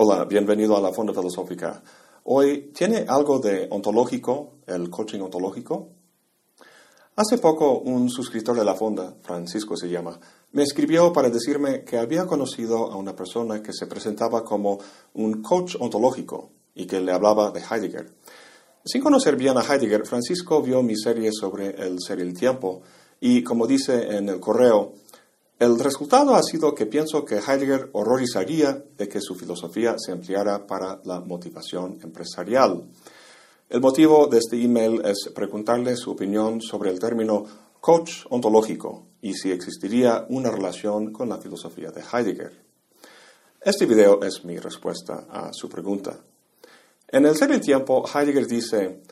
Hola, bienvenido a la Fonda Filosófica. Hoy, ¿tiene algo de ontológico, el coaching ontológico? Hace poco un suscriptor de la Fonda, Francisco se llama, me escribió para decirme que había conocido a una persona que se presentaba como un coach ontológico y que le hablaba de Heidegger. Sin conocer bien a Heidegger, Francisco vio mi serie sobre el ser y el tiempo y, como dice en el correo, el resultado ha sido que pienso que Heidegger horrorizaría de que su filosofía se empleara para la motivación empresarial. El motivo de este email es preguntarle su opinión sobre el término coach ontológico y si existiría una relación con la filosofía de Heidegger. Este video es mi respuesta a su pregunta. En el ser tiempo, Heidegger dice,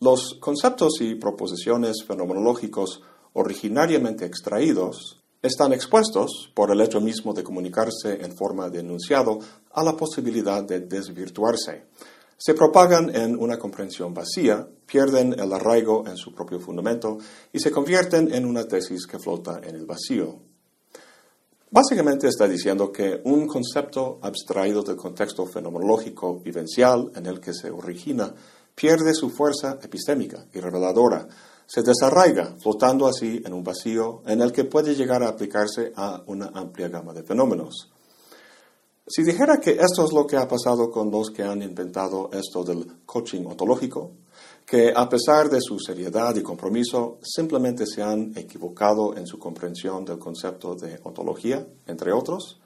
los conceptos y proposiciones fenomenológicos originariamente extraídos están expuestos, por el hecho mismo de comunicarse en forma de enunciado, a la posibilidad de desvirtuarse. Se propagan en una comprensión vacía, pierden el arraigo en su propio fundamento y se convierten en una tesis que flota en el vacío. Básicamente está diciendo que un concepto abstraído del contexto fenomenológico vivencial en el que se origina pierde su fuerza epistémica y reveladora, se desarraiga, flotando así en un vacío en el que puede llegar a aplicarse a una amplia gama de fenómenos. Si dijera que esto es lo que ha pasado con los que han inventado esto del coaching ontológico, que a pesar de su seriedad y compromiso, simplemente se han equivocado en su comprensión del concepto de ontología, entre otros,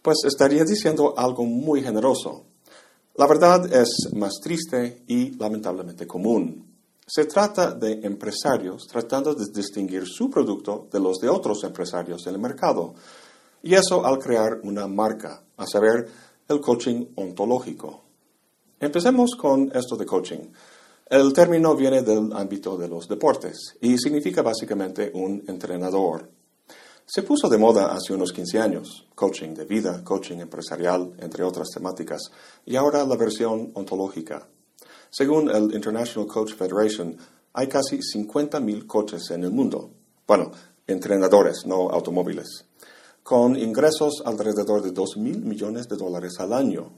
pues estaría diciendo algo muy generoso. La verdad es más triste y lamentablemente común. Se trata de empresarios tratando de distinguir su producto de los de otros empresarios en el mercado. Y eso al crear una marca, a saber, el coaching ontológico. Empecemos con esto de coaching. El término viene del ámbito de los deportes y significa básicamente un entrenador. Se puso de moda hace unos 15 años, coaching de vida, coaching empresarial, entre otras temáticas, y ahora la versión ontológica. Según el International Coach Federation, hay casi 50.000 coches en el mundo. Bueno, entrenadores, no automóviles. Con ingresos alrededor de 2.000 millones de dólares al año.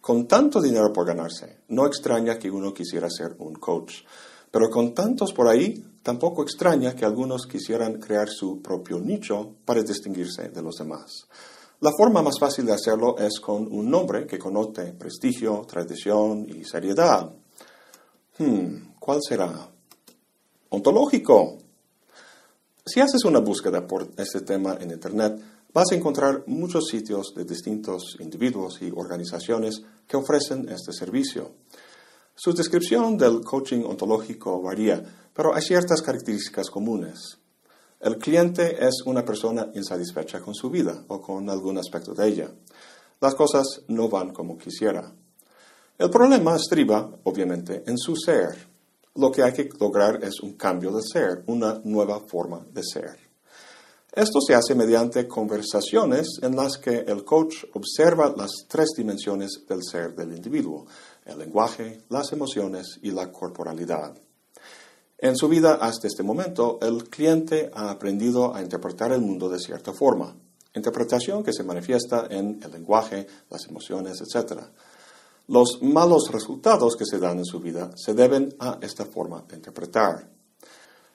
Con tanto dinero por ganarse, no extraña que uno quisiera ser un coach. Pero con tantos por ahí, tampoco extraña que algunos quisieran crear su propio nicho para distinguirse de los demás. La forma más fácil de hacerlo es con un nombre que connote prestigio, tradición y seriedad. Hmm, ¿cuál será? Ontológico. Si haces una búsqueda por este tema en Internet, vas a encontrar muchos sitios de distintos individuos y organizaciones que ofrecen este servicio. Su descripción del coaching ontológico varía, pero hay ciertas características comunes. El cliente es una persona insatisfecha con su vida o con algún aspecto de ella. Las cosas no van como quisiera. El problema estriba, obviamente, en su ser. Lo que hay que lograr es un cambio de ser, una nueva forma de ser. Esto se hace mediante conversaciones en las que el coach observa las tres dimensiones del ser del individuo, el lenguaje, las emociones y la corporalidad. En su vida hasta este momento, el cliente ha aprendido a interpretar el mundo de cierta forma, interpretación que se manifiesta en el lenguaje, las emociones, etc. Los malos resultados que se dan en su vida se deben a esta forma de interpretar.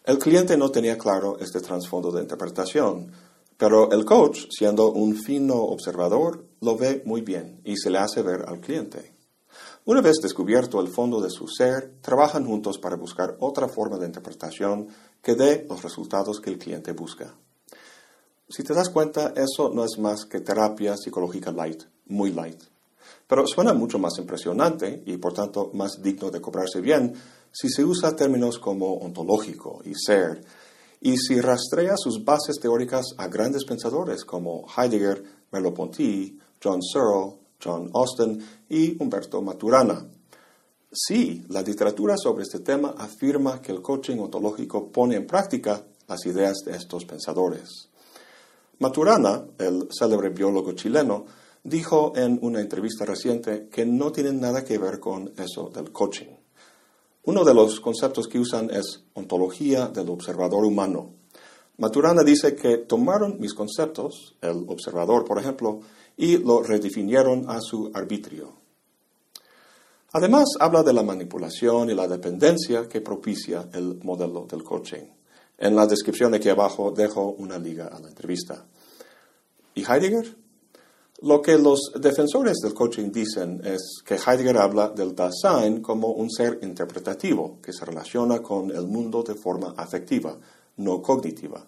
El cliente no tenía claro este trasfondo de interpretación, pero el coach, siendo un fino observador, lo ve muy bien y se le hace ver al cliente. Una vez descubierto el fondo de su ser, trabajan juntos para buscar otra forma de interpretación que dé los resultados que el cliente busca. Si te das cuenta, eso no es más que terapia psicológica light, muy light. Pero suena mucho más impresionante y por tanto más digno de cobrarse bien si se usa términos como ontológico y ser, y si rastrea sus bases teóricas a grandes pensadores como Heidegger, Merleau-Ponty, John Searle, John Austin y Humberto Maturana. Sí, la literatura sobre este tema afirma que el coaching ontológico pone en práctica las ideas de estos pensadores. Maturana, el célebre biólogo chileno, dijo en una entrevista reciente que no tienen nada que ver con eso del coaching. Uno de los conceptos que usan es ontología del observador humano. Maturana dice que tomaron mis conceptos, el observador por ejemplo, y lo redefinieron a su arbitrio. Además, habla de la manipulación y la dependencia que propicia el modelo del coaching. En la descripción aquí abajo dejo una liga a la entrevista. ¿Y Heidegger? Lo que los defensores del coaching dicen es que Heidegger habla del Dasein como un ser interpretativo que se relaciona con el mundo de forma afectiva, no cognitiva.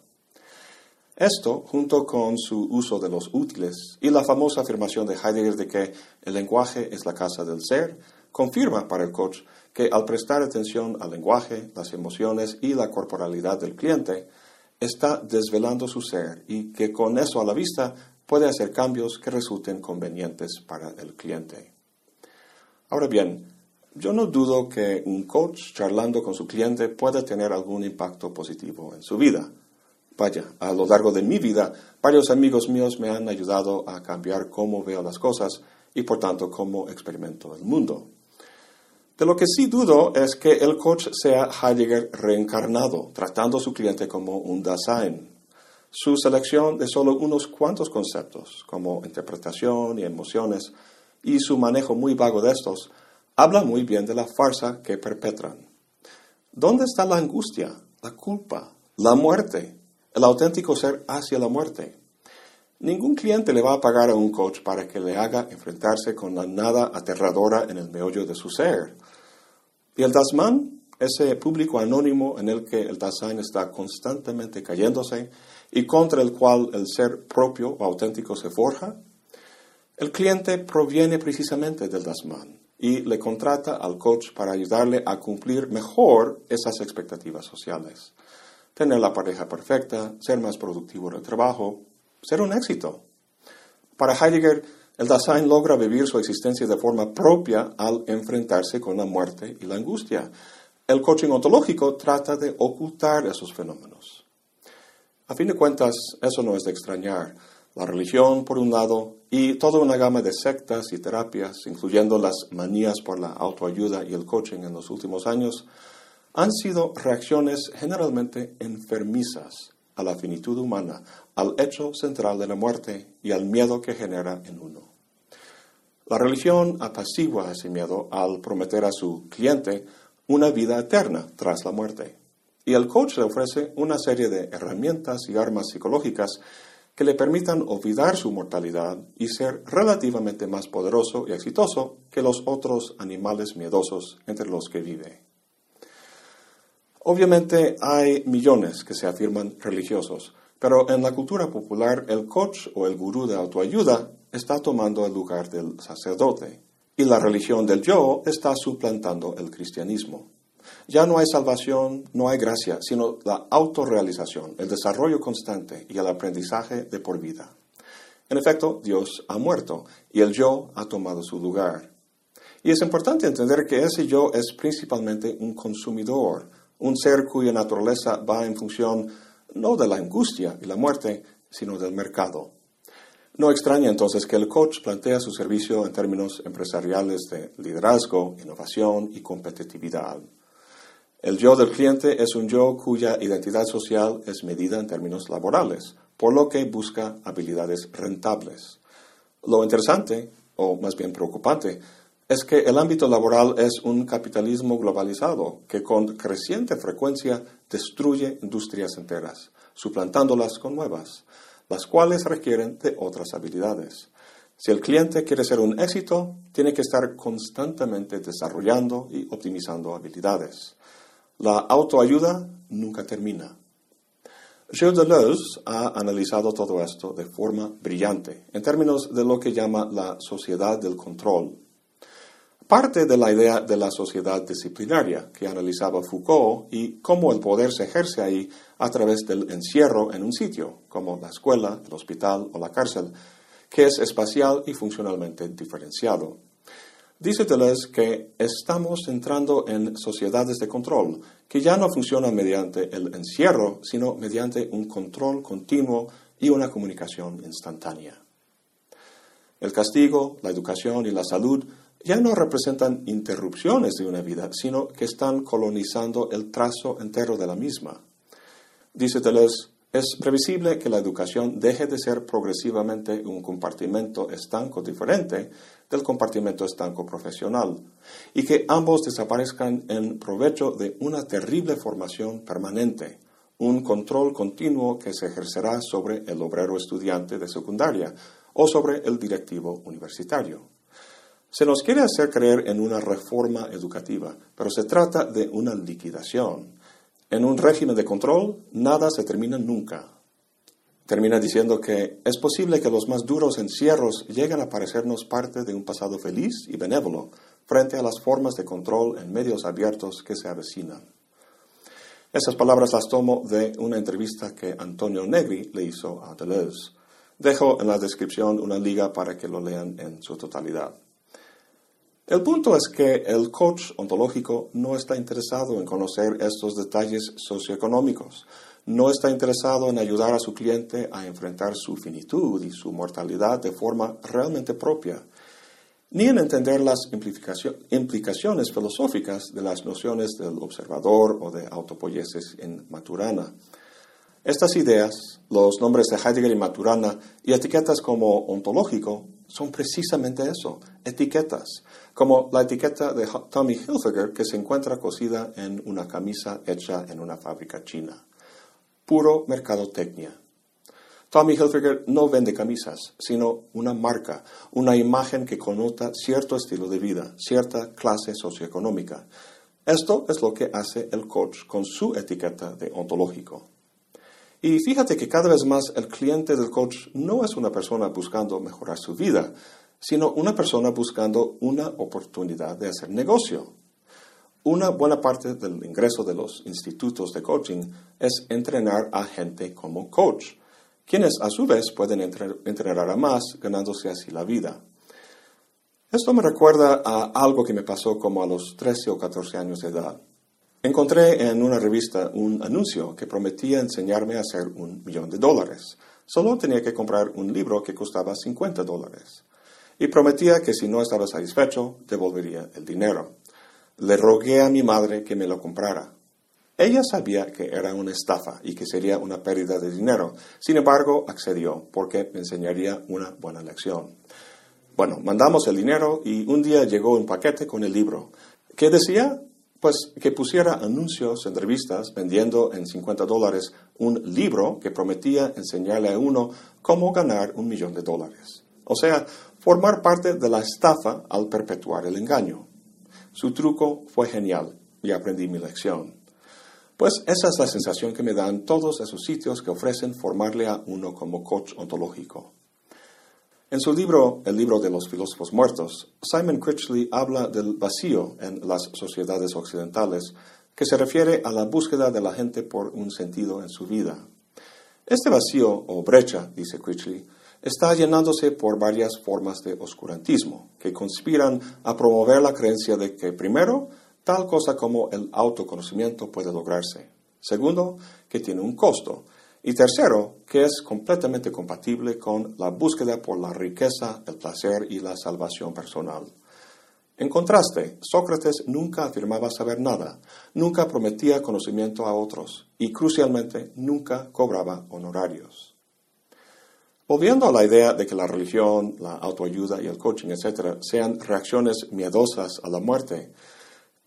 Esto, junto con su uso de los útiles y la famosa afirmación de Heidegger de que el lenguaje es la casa del ser, confirma para el coach que al prestar atención al lenguaje, las emociones y la corporalidad del cliente, está desvelando su ser y que con eso a la vista puede hacer cambios que resulten convenientes para el cliente. Ahora bien, yo no dudo que un coach charlando con su cliente pueda tener algún impacto positivo en su vida. Vaya, a lo largo de mi vida, varios amigos míos me han ayudado a cambiar cómo veo las cosas y por tanto cómo experimento el mundo. De lo que sí dudo es que el coach sea Heidegger reencarnado, tratando a su cliente como un Dasein. Su selección de solo unos cuantos conceptos, como interpretación y emociones, y su manejo muy vago de estos, habla muy bien de la farsa que perpetran. ¿Dónde está la angustia, la culpa, la muerte, el auténtico ser hacia la muerte? Ningún cliente le va a pagar a un coach para que le haga enfrentarse con la nada aterradora en el meollo de su ser. Y el Dasman, ese público anónimo en el que el Dasein está constantemente cayéndose y contra el cual el ser propio o auténtico se forja, el cliente proviene precisamente del Dasman y le contrata al coach para ayudarle a cumplir mejor esas expectativas sociales. Tener la pareja perfecta, ser más productivo en el trabajo, ser un éxito. Para Heidegger, el Dasein logra vivir su existencia de forma propia al enfrentarse con la muerte y la angustia. El coaching ontológico trata de ocultar esos fenómenos. A fin de cuentas, eso no es de extrañar. La religión, por un lado, y toda una gama de sectas y terapias, incluyendo las manías por la autoayuda y el coaching en los últimos años, han sido reacciones generalmente enfermizas a la finitud humana, al hecho central de la muerte y al miedo que genera en uno. La religión apacigua ese miedo al prometer a su cliente una vida eterna tras la muerte. Y el coach le ofrece una serie de herramientas y armas psicológicas que le permitan olvidar su mortalidad y ser relativamente más poderoso y exitoso que los otros animales miedosos entre los que vive. Obviamente hay millones que se afirman religiosos, pero en la cultura popular el coach o el gurú de autoayuda está tomando el lugar del sacerdote y la religión del yo está suplantando el cristianismo. Ya no hay salvación, no hay gracia, sino la autorrealización, el desarrollo constante y el aprendizaje de por vida. En efecto, Dios ha muerto y el yo ha tomado su lugar. Y es importante entender que ese yo es principalmente un consumidor, un ser cuya naturaleza va en función no de la angustia y la muerte, sino del mercado. No extraña entonces que el coach plantea su servicio en términos empresariales de liderazgo, innovación y competitividad. El yo del cliente es un yo cuya identidad social es medida en términos laborales, por lo que busca habilidades rentables. Lo interesante, o más bien preocupante, es que el ámbito laboral es un capitalismo globalizado que con creciente frecuencia destruye industrias enteras, suplantándolas con nuevas, las cuales requieren de otras habilidades. Si el cliente quiere ser un éxito, tiene que estar constantemente desarrollando y optimizando habilidades. La autoayuda nunca termina. Gilles Deleuze ha analizado todo esto de forma brillante, en términos de lo que llama la sociedad del control, parte de la idea de la sociedad disciplinaria que analizaba Foucault y cómo el poder se ejerce ahí a través del encierro en un sitio, como la escuela, el hospital o la cárcel, que es espacial y funcionalmente diferenciado. Dice Deleuze que estamos entrando en sociedades de control, que ya no funcionan mediante el encierro, sino mediante un control continuo y una comunicación instantánea. El castigo, la educación y la salud ya no representan interrupciones de una vida, sino que están colonizando el trazo entero de la misma. Dice Deleuze, Es previsible que la educación deje de ser progresivamente un compartimento estanco diferente del compartimento estanco profesional y que ambos desaparezcan en provecho de una terrible formación permanente, un control continuo que se ejercerá sobre el obrero estudiante de secundaria o sobre el directivo universitario. Se nos quiere hacer creer en una reforma educativa, pero se trata de una liquidación. En un régimen de control, nada se termina nunca. Termina diciendo que es posible que los más duros encierros lleguen a parecernos parte de un pasado feliz y benévolo frente a las formas de control en medios abiertos que se avecinan. Esas palabras las tomo de una entrevista que Antonio Negri le hizo a Deleuze. Dejo en la descripción una liga para que lo lean en su totalidad. El punto es que el coach ontológico no está interesado en conocer estos detalles socioeconómicos, no está interesado en ayudar a su cliente a enfrentar su finitud y su mortalidad de forma realmente propia, ni en entender las implicaciones filosóficas de las nociones del observador o de autopoiesis en Maturana. Estas ideas, los nombres de Heidegger y Maturana y etiquetas como ontológico son precisamente eso, etiquetas, como la etiqueta de Tommy Hilfiger que se encuentra cosida en una camisa hecha en una fábrica china. Puro mercadotecnia. Tommy Hilfiger no vende camisas, sino una marca, una imagen que connota cierto estilo de vida, cierta clase socioeconómica. Esto es lo que hace el coach con su etiqueta de ontológico. Y fíjate que cada vez más el cliente del coach no es una persona buscando mejorar su vida, sino una persona buscando una oportunidad de hacer negocio. Una buena parte del ingreso de los institutos de coaching es entrenar a gente como coach, quienes a su vez pueden entrenar a más ganándose así la vida. Esto me recuerda a algo que me pasó como a los 13 o 14 años de edad. Encontré en una revista un anuncio que prometía enseñarme a hacer un millón de dólares. Solo tenía que comprar un libro que costaba 50 dólares. Y prometía que si no estaba satisfecho, devolvería el dinero. Le rogué a mi madre que me lo comprara. Ella sabía que era una estafa y que sería una pérdida de dinero. Sin embargo, accedió porque me enseñaría una buena lección. Bueno, mandamos el dinero y un día llegó un paquete con el libro. ¿Qué decía? pues que pusiera anuncios en revistas vendiendo en 50 dólares un libro que prometía enseñarle a uno cómo ganar un millón de dólares. O sea, formar parte de la estafa al perpetuar el engaño. Su truco fue genial y aprendí mi lección. Pues esa es la sensación que me dan todos esos sitios que ofrecen formarle a uno como coach ontológico. En su libro, El libro de los filósofos muertos, Simon Critchley habla del vacío en las sociedades occidentales, que se refiere a la búsqueda de la gente por un sentido en su vida. Este vacío o brecha, dice Critchley, está llenándose por varias formas de oscurantismo, que conspiran a promover la creencia de que, primero, tal cosa como el autoconocimiento puede lograrse. Segundo, que tiene un costo, y tercero, que es completamente compatible con la búsqueda por la riqueza, el placer y la salvación personal. En contraste, Sócrates nunca afirmaba saber nada, nunca prometía conocimiento a otros y, crucialmente, nunca cobraba honorarios. Volviendo a la idea de que la religión, la autoayuda y el coaching, etc., sean reacciones miedosas a la muerte,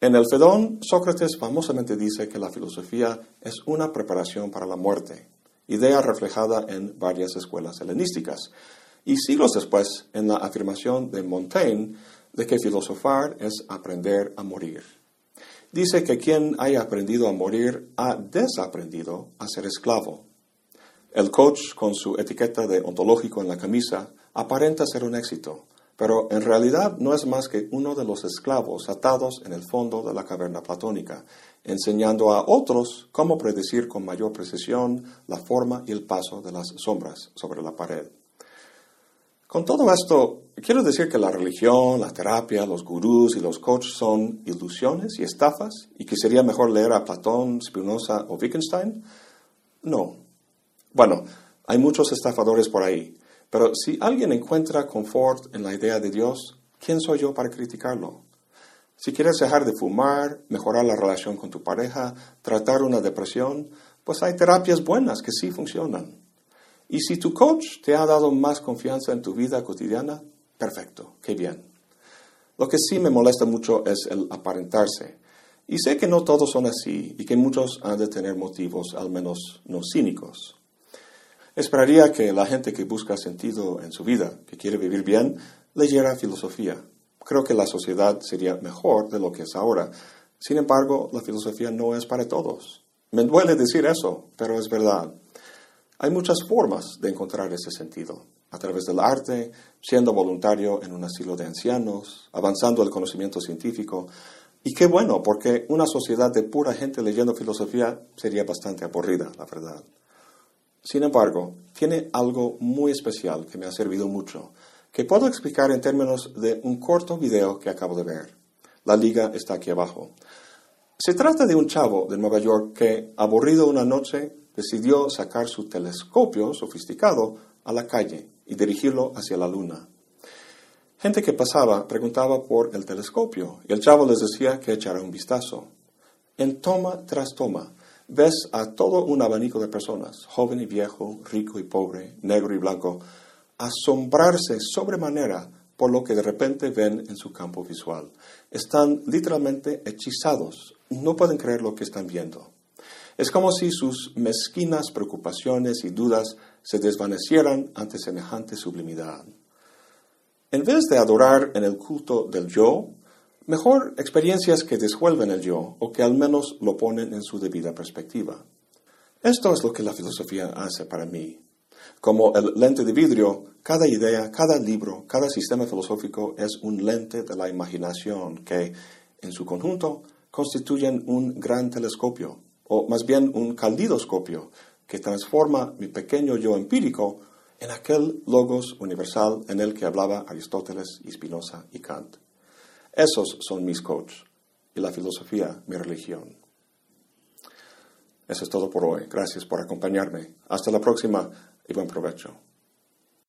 en el Fedón, Sócrates famosamente dice que la filosofía es una preparación para la muerte idea reflejada en varias escuelas helenísticas, y siglos después en la afirmación de Montaigne de que filosofar es aprender a morir. Dice que quien haya aprendido a morir ha desaprendido a ser esclavo. El coach, con su etiqueta de ontológico en la camisa, aparenta ser un éxito, pero en realidad no es más que uno de los esclavos atados en el fondo de la caverna platónica, enseñando a otros cómo predecir con mayor precisión la forma y el paso de las sombras sobre la pared. Con todo esto, quiero decir que la religión, la terapia, los gurús y los coaches son ilusiones y estafas y que sería mejor leer a Platón, Spinoza o Wittgenstein. No. Bueno, hay muchos estafadores por ahí, pero si alguien encuentra confort en la idea de Dios, ¿quién soy yo para criticarlo? Si quieres dejar de fumar, mejorar la relación con tu pareja, tratar una depresión, pues hay terapias buenas que sí funcionan. Y si tu coach te ha dado más confianza en tu vida cotidiana, perfecto, qué bien. Lo que sí me molesta mucho es el aparentarse. Y sé que no todos son así y que muchos han de tener motivos, al menos no cínicos. Esperaría que la gente que busca sentido en su vida, que quiere vivir bien, leyera filosofía. Creo que la sociedad sería mejor de lo que es ahora. Sin embargo, la filosofía no es para todos. Me duele decir eso, pero es verdad. Hay muchas formas de encontrar ese sentido, a través del arte, siendo voluntario en un asilo de ancianos, avanzando el conocimiento científico. Y qué bueno, porque una sociedad de pura gente leyendo filosofía sería bastante aburrida, la verdad. Sin embargo, tiene algo muy especial que me ha servido mucho, que puedo explicar en términos de un corto video que acabo de ver. La liga está aquí abajo. Se trata de un chavo de Nueva York que, aburrido una noche, decidió sacar su telescopio sofisticado a la calle y dirigirlo hacia la luna. Gente que pasaba preguntaba por el telescopio y el chavo les decía que echara un vistazo. En toma tras toma, ves a todo un abanico de personas, joven y viejo, rico y pobre, negro y blanco, asombrarse sobremanera por lo que de repente ven en su campo visual. Están literalmente hechizados, no pueden creer lo que están viendo. Es como si sus mezquinas preocupaciones y dudas se desvanecieran ante semejante sublimidad. En vez de adorar en el culto del yo, Mejor experiencias que disuelven el yo o que al menos lo ponen en su debida perspectiva. Esto es lo que la filosofía hace para mí. Como el lente de vidrio, cada idea, cada libro, cada sistema filosófico es un lente de la imaginación que, en su conjunto, constituyen un gran telescopio, o más bien un caldidoscopio, que transforma mi pequeño yo empírico en aquel logos universal en el que hablaba Aristóteles Spinoza y Kant. Esos son mis coaches y la filosofía mi religión. Eso es todo por hoy. Gracias por acompañarme. Hasta la próxima y buen provecho.